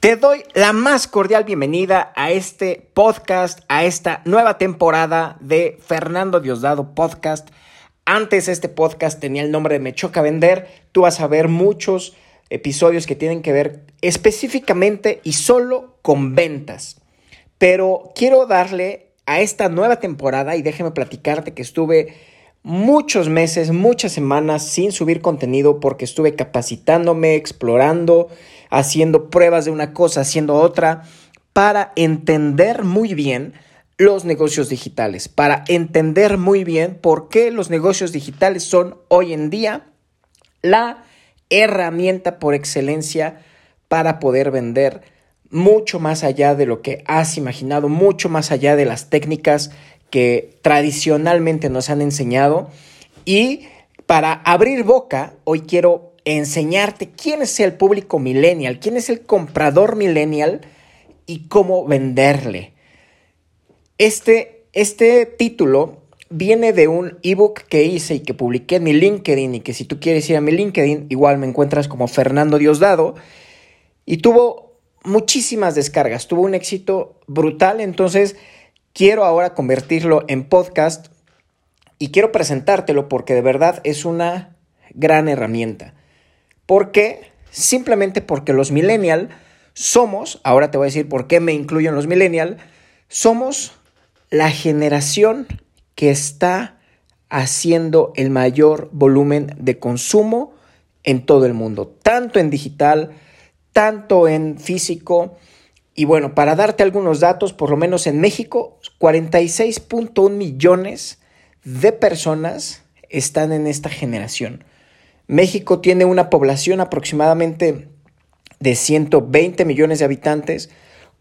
Te doy la más cordial bienvenida a este podcast, a esta nueva temporada de Fernando Diosdado Podcast. Antes este podcast tenía el nombre de Me Choca Vender. Tú vas a ver muchos episodios que tienen que ver específicamente y solo con ventas. Pero quiero darle a esta nueva temporada y déjeme platicarte que estuve muchos meses, muchas semanas sin subir contenido porque estuve capacitándome, explorando, haciendo pruebas de una cosa, haciendo otra, para entender muy bien los negocios digitales, para entender muy bien por qué los negocios digitales son hoy en día la herramienta por excelencia para poder vender mucho más allá de lo que has imaginado, mucho más allá de las técnicas que tradicionalmente nos han enseñado. Y para abrir boca, hoy quiero enseñarte quién es el público millennial, quién es el comprador millennial y cómo venderle. Este, este título viene de un ebook que hice y que publiqué en mi LinkedIn y que si tú quieres ir a mi LinkedIn, igual me encuentras como Fernando Diosdado. Y tuvo muchísimas descargas, tuvo un éxito brutal, entonces quiero ahora convertirlo en podcast y quiero presentártelo porque de verdad es una gran herramienta. ¿Por qué? Simplemente porque los millennial somos, ahora te voy a decir por qué me incluyo en los millennial, somos la generación que está haciendo el mayor volumen de consumo en todo el mundo, tanto en digital, tanto en físico, y bueno, para darte algunos datos, por lo menos en México, 46.1 millones de personas están en esta generación. México tiene una población aproximadamente de 120 millones de habitantes,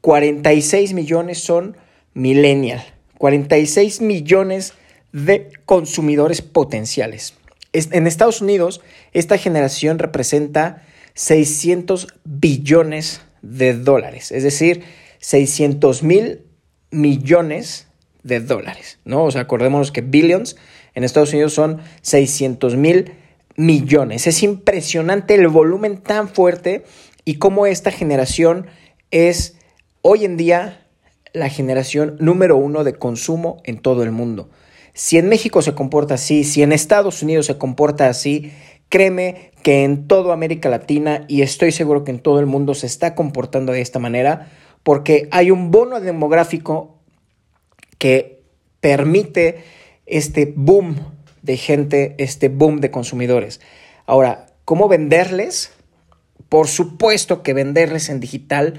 46 millones son millennial, 46 millones de consumidores potenciales. En Estados Unidos, esta generación representa 600 billones de dólares, es decir, 600 mil millones de dólares, ¿no? O sea, acordémonos que billions en Estados Unidos son 600 mil millones. Es impresionante el volumen tan fuerte y cómo esta generación es hoy en día la generación número uno de consumo en todo el mundo. Si en México se comporta así, si en Estados Unidos se comporta así, Créeme que en toda América Latina y estoy seguro que en todo el mundo se está comportando de esta manera porque hay un bono demográfico que permite este boom de gente, este boom de consumidores. Ahora, ¿cómo venderles? Por supuesto que venderles en digital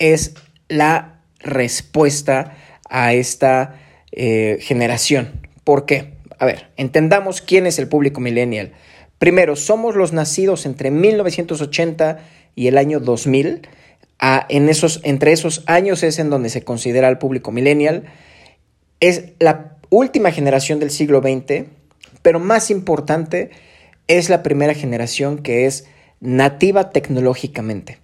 es la respuesta a esta eh, generación. ¿Por qué? A ver, entendamos quién es el público millennial. Primero, somos los nacidos entre 1980 y el año 2000. En esos, entre esos años es en donde se considera al público millennial. Es la última generación del siglo XX, pero más importante, es la primera generación que es nativa tecnológicamente.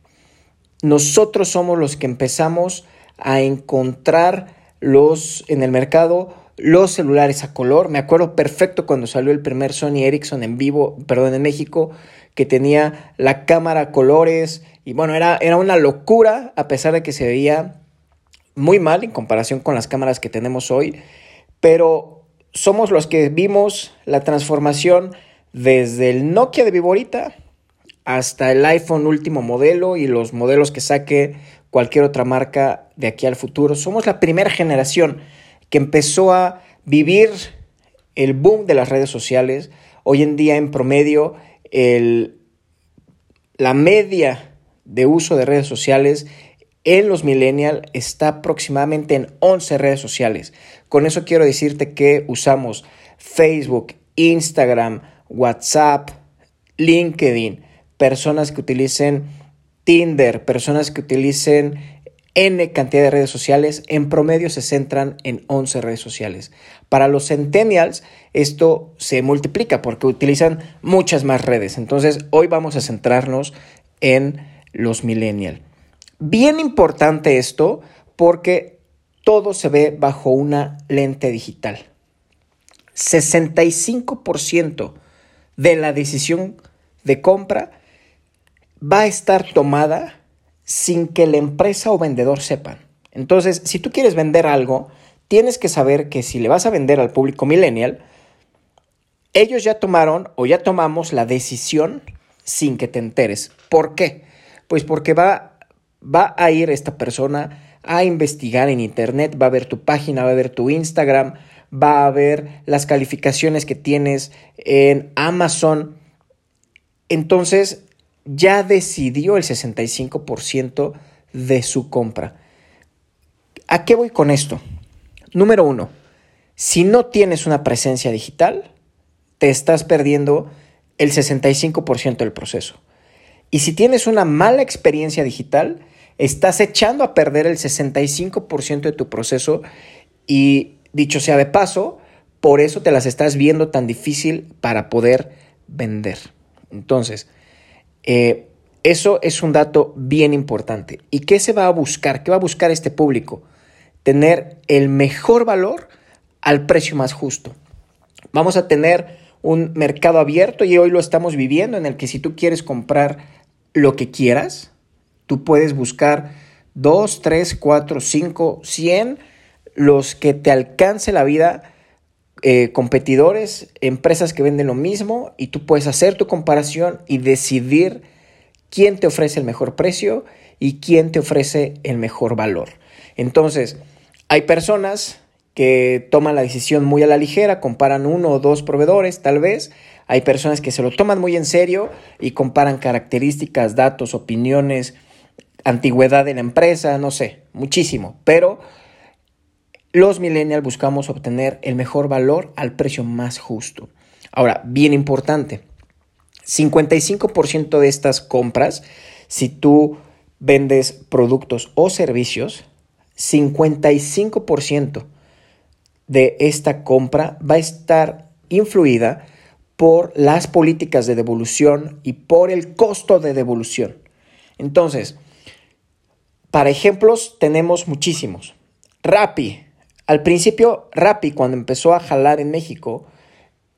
Nosotros somos los que empezamos a encontrar los en el mercado los celulares a color. Me acuerdo perfecto cuando salió el primer Sony Ericsson en vivo, perdón, en México, que tenía la cámara a colores. Y bueno, era, era una locura, a pesar de que se veía muy mal en comparación con las cámaras que tenemos hoy. Pero somos los que vimos la transformación desde el Nokia de Viborita hasta el iPhone último modelo y los modelos que saque cualquier otra marca de aquí al futuro. Somos la primera generación que empezó a vivir el boom de las redes sociales. Hoy en día, en promedio, la media de uso de redes sociales en los millennials está aproximadamente en 11 redes sociales. Con eso quiero decirte que usamos Facebook, Instagram, WhatsApp, LinkedIn, personas que utilicen Tinder, personas que utilicen N cantidad de redes sociales, en promedio se centran en 11 redes sociales. Para los centennials esto se multiplica porque utilizan muchas más redes. Entonces hoy vamos a centrarnos en los millennials. Bien importante esto porque todo se ve bajo una lente digital. 65% de la decisión de compra va a estar tomada sin que la empresa o vendedor sepan. Entonces, si tú quieres vender algo, tienes que saber que si le vas a vender al público millennial, ellos ya tomaron o ya tomamos la decisión sin que te enteres. ¿Por qué? Pues porque va, va a ir esta persona a investigar en internet, va a ver tu página, va a ver tu Instagram, va a ver las calificaciones que tienes en Amazon. Entonces ya decidió el 65% de su compra. ¿A qué voy con esto? Número uno, si no tienes una presencia digital, te estás perdiendo el 65% del proceso. Y si tienes una mala experiencia digital, estás echando a perder el 65% de tu proceso y dicho sea de paso, por eso te las estás viendo tan difícil para poder vender. Entonces, eh, eso es un dato bien importante. ¿Y qué se va a buscar? ¿Qué va a buscar este público? Tener el mejor valor al precio más justo. Vamos a tener un mercado abierto y hoy lo estamos viviendo en el que si tú quieres comprar lo que quieras, tú puedes buscar 2, 3, 4, 5, 100, los que te alcance la vida, eh, competidores, empresas que venden lo mismo y tú puedes hacer tu comparación y decidir quién te ofrece el mejor precio y quién te ofrece el mejor valor. Entonces, hay personas que toman la decisión muy a la ligera, comparan uno o dos proveedores tal vez. Hay personas que se lo toman muy en serio y comparan características, datos, opiniones, antigüedad de la empresa, no sé, muchísimo. Pero los millennials buscamos obtener el mejor valor al precio más justo. Ahora, bien importante, 55% de estas compras, si tú vendes productos o servicios, 55% de esta compra va a estar influida por las políticas de devolución y por el costo de devolución. Entonces, para ejemplos tenemos muchísimos. Rappi. Al principio, Rappi, cuando empezó a jalar en México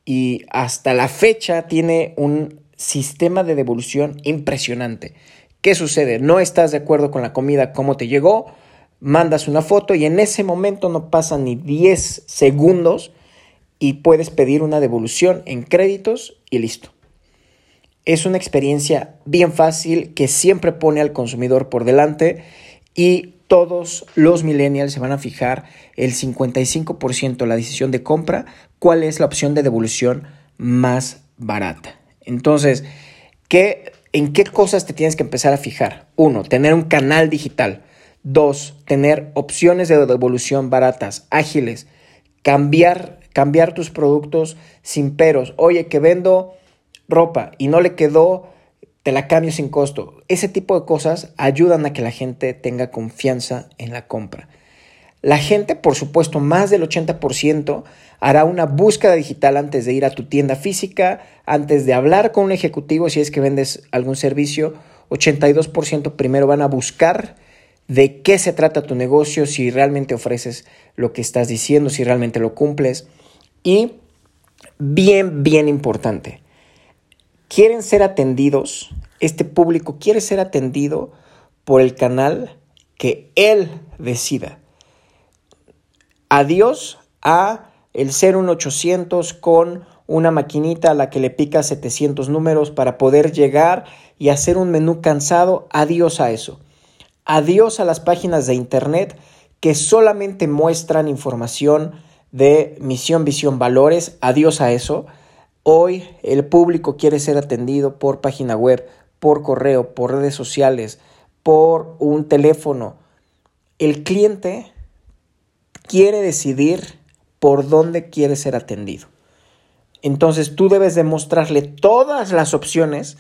y hasta la fecha tiene un sistema de devolución impresionante. ¿Qué sucede? No estás de acuerdo con la comida, cómo te llegó, mandas una foto y en ese momento no pasan ni 10 segundos y puedes pedir una devolución en créditos y listo. Es una experiencia bien fácil que siempre pone al consumidor por delante y todos los millennials se van a fijar el 55% la decisión de compra, cuál es la opción de devolución más barata. Entonces, ¿qué, ¿en qué cosas te tienes que empezar a fijar? Uno, tener un canal digital. Dos, tener opciones de devolución baratas, ágiles. Cambiar, cambiar tus productos sin peros. Oye, que vendo ropa y no le quedó, te la cambio sin costo. Ese tipo de cosas ayudan a que la gente tenga confianza en la compra. La gente, por supuesto, más del 80% hará una búsqueda digital antes de ir a tu tienda física, antes de hablar con un ejecutivo si es que vendes algún servicio. 82% primero van a buscar de qué se trata tu negocio, si realmente ofreces lo que estás diciendo, si realmente lo cumples. Y bien, bien importante, quieren ser atendidos, este público quiere ser atendido por el canal que él decida. Adiós a el ser un 800 con una maquinita a la que le pica 700 números para poder llegar y hacer un menú cansado. Adiós a eso. Adiós a las páginas de Internet que solamente muestran información de misión, visión, valores. Adiós a eso. Hoy el público quiere ser atendido por página web, por correo, por redes sociales, por un teléfono. El cliente quiere decidir por dónde quiere ser atendido. Entonces tú debes demostrarle todas las opciones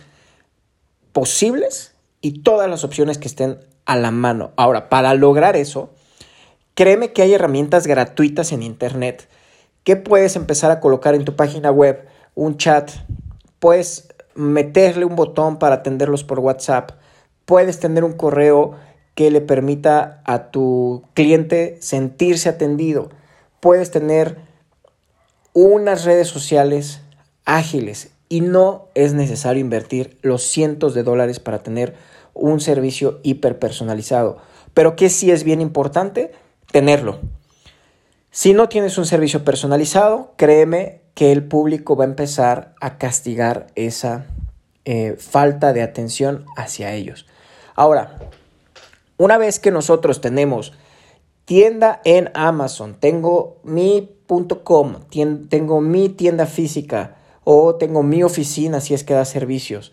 posibles y todas las opciones que estén a la mano. Ahora, para lograr eso, créeme que hay herramientas gratuitas en Internet que puedes empezar a colocar en tu página web, un chat, puedes meterle un botón para atenderlos por WhatsApp, puedes tener un correo que le permita a tu cliente sentirse atendido, puedes tener unas redes sociales ágiles y no es necesario invertir los cientos de dólares para tener un servicio hiper personalizado. Pero que sí es bien importante tenerlo. Si no tienes un servicio personalizado, créeme que el público va a empezar a castigar esa eh, falta de atención hacia ellos. Ahora, una vez que nosotros tenemos tienda en Amazon, tengo mi.com, tengo mi tienda física o tengo mi oficina si es que da servicios,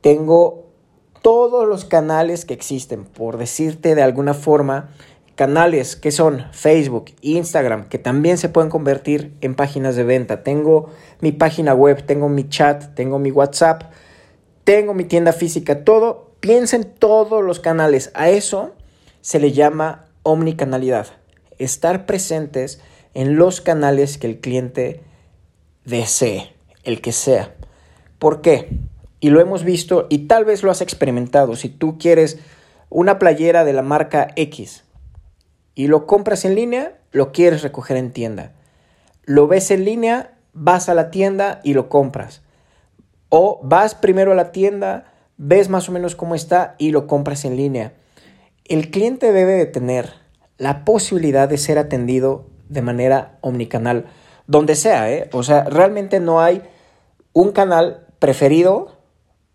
tengo todos los canales que existen, por decirte de alguna forma, canales que son Facebook, Instagram, que también se pueden convertir en páginas de venta. Tengo mi página web, tengo mi chat, tengo mi WhatsApp, tengo mi tienda física, todo. Piensa en todos los canales. A eso se le llama omnicanalidad. Estar presentes en los canales que el cliente desee, el que sea. ¿Por qué? Y lo hemos visto y tal vez lo has experimentado. Si tú quieres una playera de la marca X, y lo compras en línea, lo quieres recoger en tienda. Lo ves en línea, vas a la tienda y lo compras. O vas primero a la tienda, ves más o menos cómo está y lo compras en línea. El cliente debe de tener la posibilidad de ser atendido de manera omnicanal, donde sea, ¿eh? O sea, realmente no hay un canal preferido,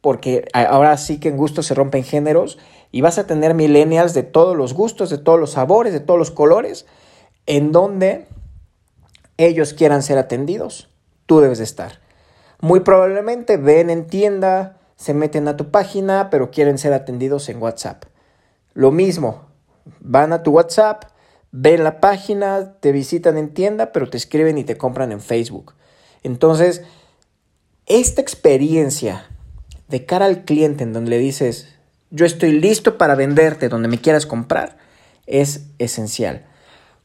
porque ahora sí que en gusto se rompen géneros, y vas a tener millennials de todos los gustos, de todos los sabores, de todos los colores, en donde ellos quieran ser atendidos, tú debes de estar. Muy probablemente ven en tienda, se meten a tu página, pero quieren ser atendidos en WhatsApp. Lo mismo, van a tu WhatsApp, ven la página, te visitan en tienda, pero te escriben y te compran en Facebook. Entonces, esta experiencia de cara al cliente en donde le dices, yo estoy listo para venderte donde me quieras comprar, es esencial.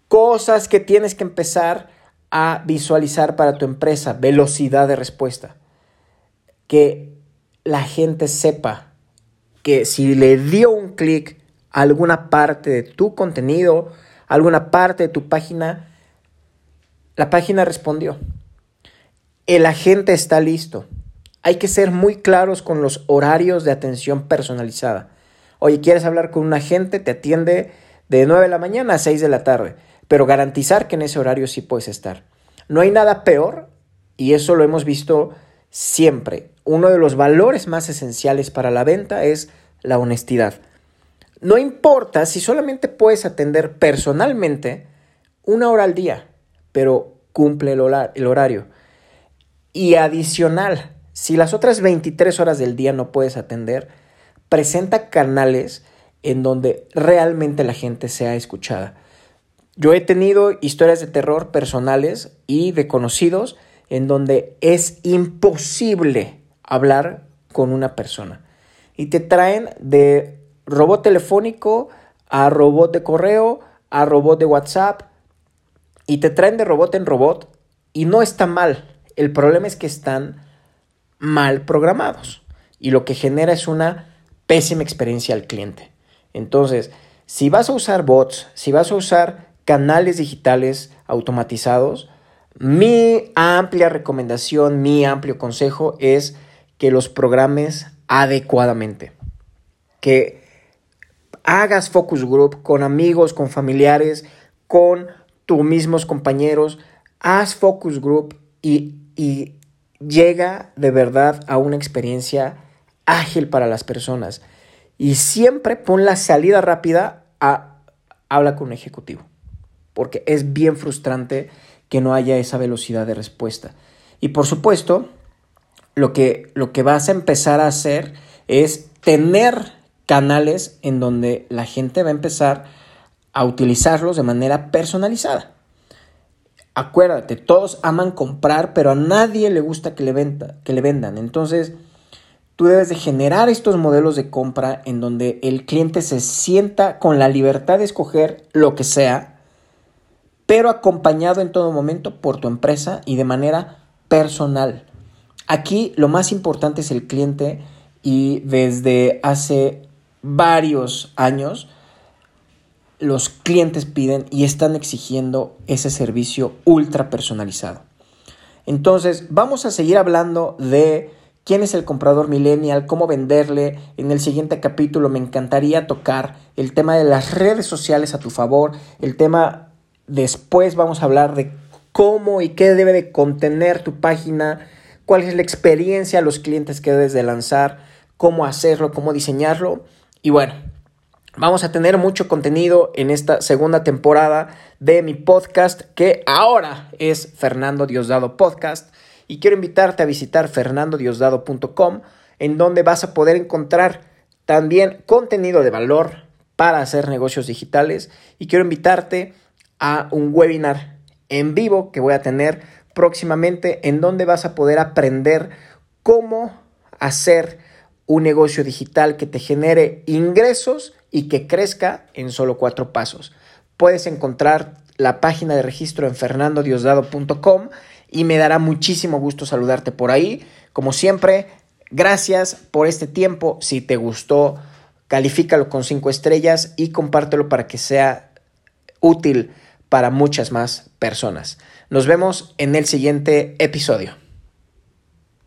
Cosas que tienes que empezar a visualizar para tu empresa, velocidad de respuesta. Que la gente sepa que si le dio un clic a alguna parte de tu contenido, alguna parte de tu página, la página respondió. El agente está listo. Hay que ser muy claros con los horarios de atención personalizada. Oye, ¿quieres hablar con un agente? Te atiende de 9 de la mañana a 6 de la tarde, pero garantizar que en ese horario sí puedes estar. No hay nada peor, y eso lo hemos visto siempre. Uno de los valores más esenciales para la venta es la honestidad. No importa si solamente puedes atender personalmente una hora al día, pero cumple el, horario. Y adicional, si las otras 23 horas del día no puedes atender, presenta canales en donde realmente la gente sea escuchada. Yo he tenido historias de terror personales y de conocidos en donde es imposible hablar con una persona. Y te traen de robot telefónico a robot de correo, a robot de WhatsApp, y te traen de robot en robot y no está mal. El problema es que están mal programados y lo que genera es una pésima experiencia al cliente. Entonces, si vas a usar bots, si vas a usar canales digitales automatizados, mi amplia recomendación, mi amplio consejo es que los programes adecuadamente. Que hagas focus group con amigos, con familiares, con tus mismos compañeros. Haz focus group y, y llega de verdad a una experiencia ágil para las personas. Y siempre pon la salida rápida a habla con un ejecutivo. Porque es bien frustrante que no haya esa velocidad de respuesta. Y por supuesto, lo que, lo que vas a empezar a hacer es tener canales en donde la gente va a empezar a utilizarlos de manera personalizada. Acuérdate, todos aman comprar, pero a nadie le gusta que le, venda, que le vendan. Entonces, tú debes de generar estos modelos de compra en donde el cliente se sienta con la libertad de escoger lo que sea, pero acompañado en todo momento por tu empresa y de manera personal. Aquí lo más importante es el cliente y desde hace varios años los clientes piden y están exigiendo ese servicio ultra personalizado. Entonces, vamos a seguir hablando de quién es el comprador millennial, cómo venderle. En el siguiente capítulo me encantaría tocar el tema de las redes sociales a tu favor, el tema después vamos a hablar de cómo y qué debe de contener tu página, cuál es la experiencia a los clientes que debes de lanzar, cómo hacerlo, cómo diseñarlo. Y bueno, vamos a tener mucho contenido en esta segunda temporada de mi podcast que ahora es Fernando Diosdado Podcast. Y quiero invitarte a visitar fernandodiosdado.com en donde vas a poder encontrar también contenido de valor para hacer negocios digitales. Y quiero invitarte a un webinar en vivo que voy a tener próximamente en donde vas a poder aprender cómo hacer un negocio digital que te genere ingresos y que crezca en solo cuatro pasos. Puedes encontrar la página de registro en fernandodiosdado.com y me dará muchísimo gusto saludarte por ahí. Como siempre, gracias por este tiempo. Si te gustó, califícalo con cinco estrellas y compártelo para que sea útil para muchas más personas. Nos vemos en el siguiente episodio.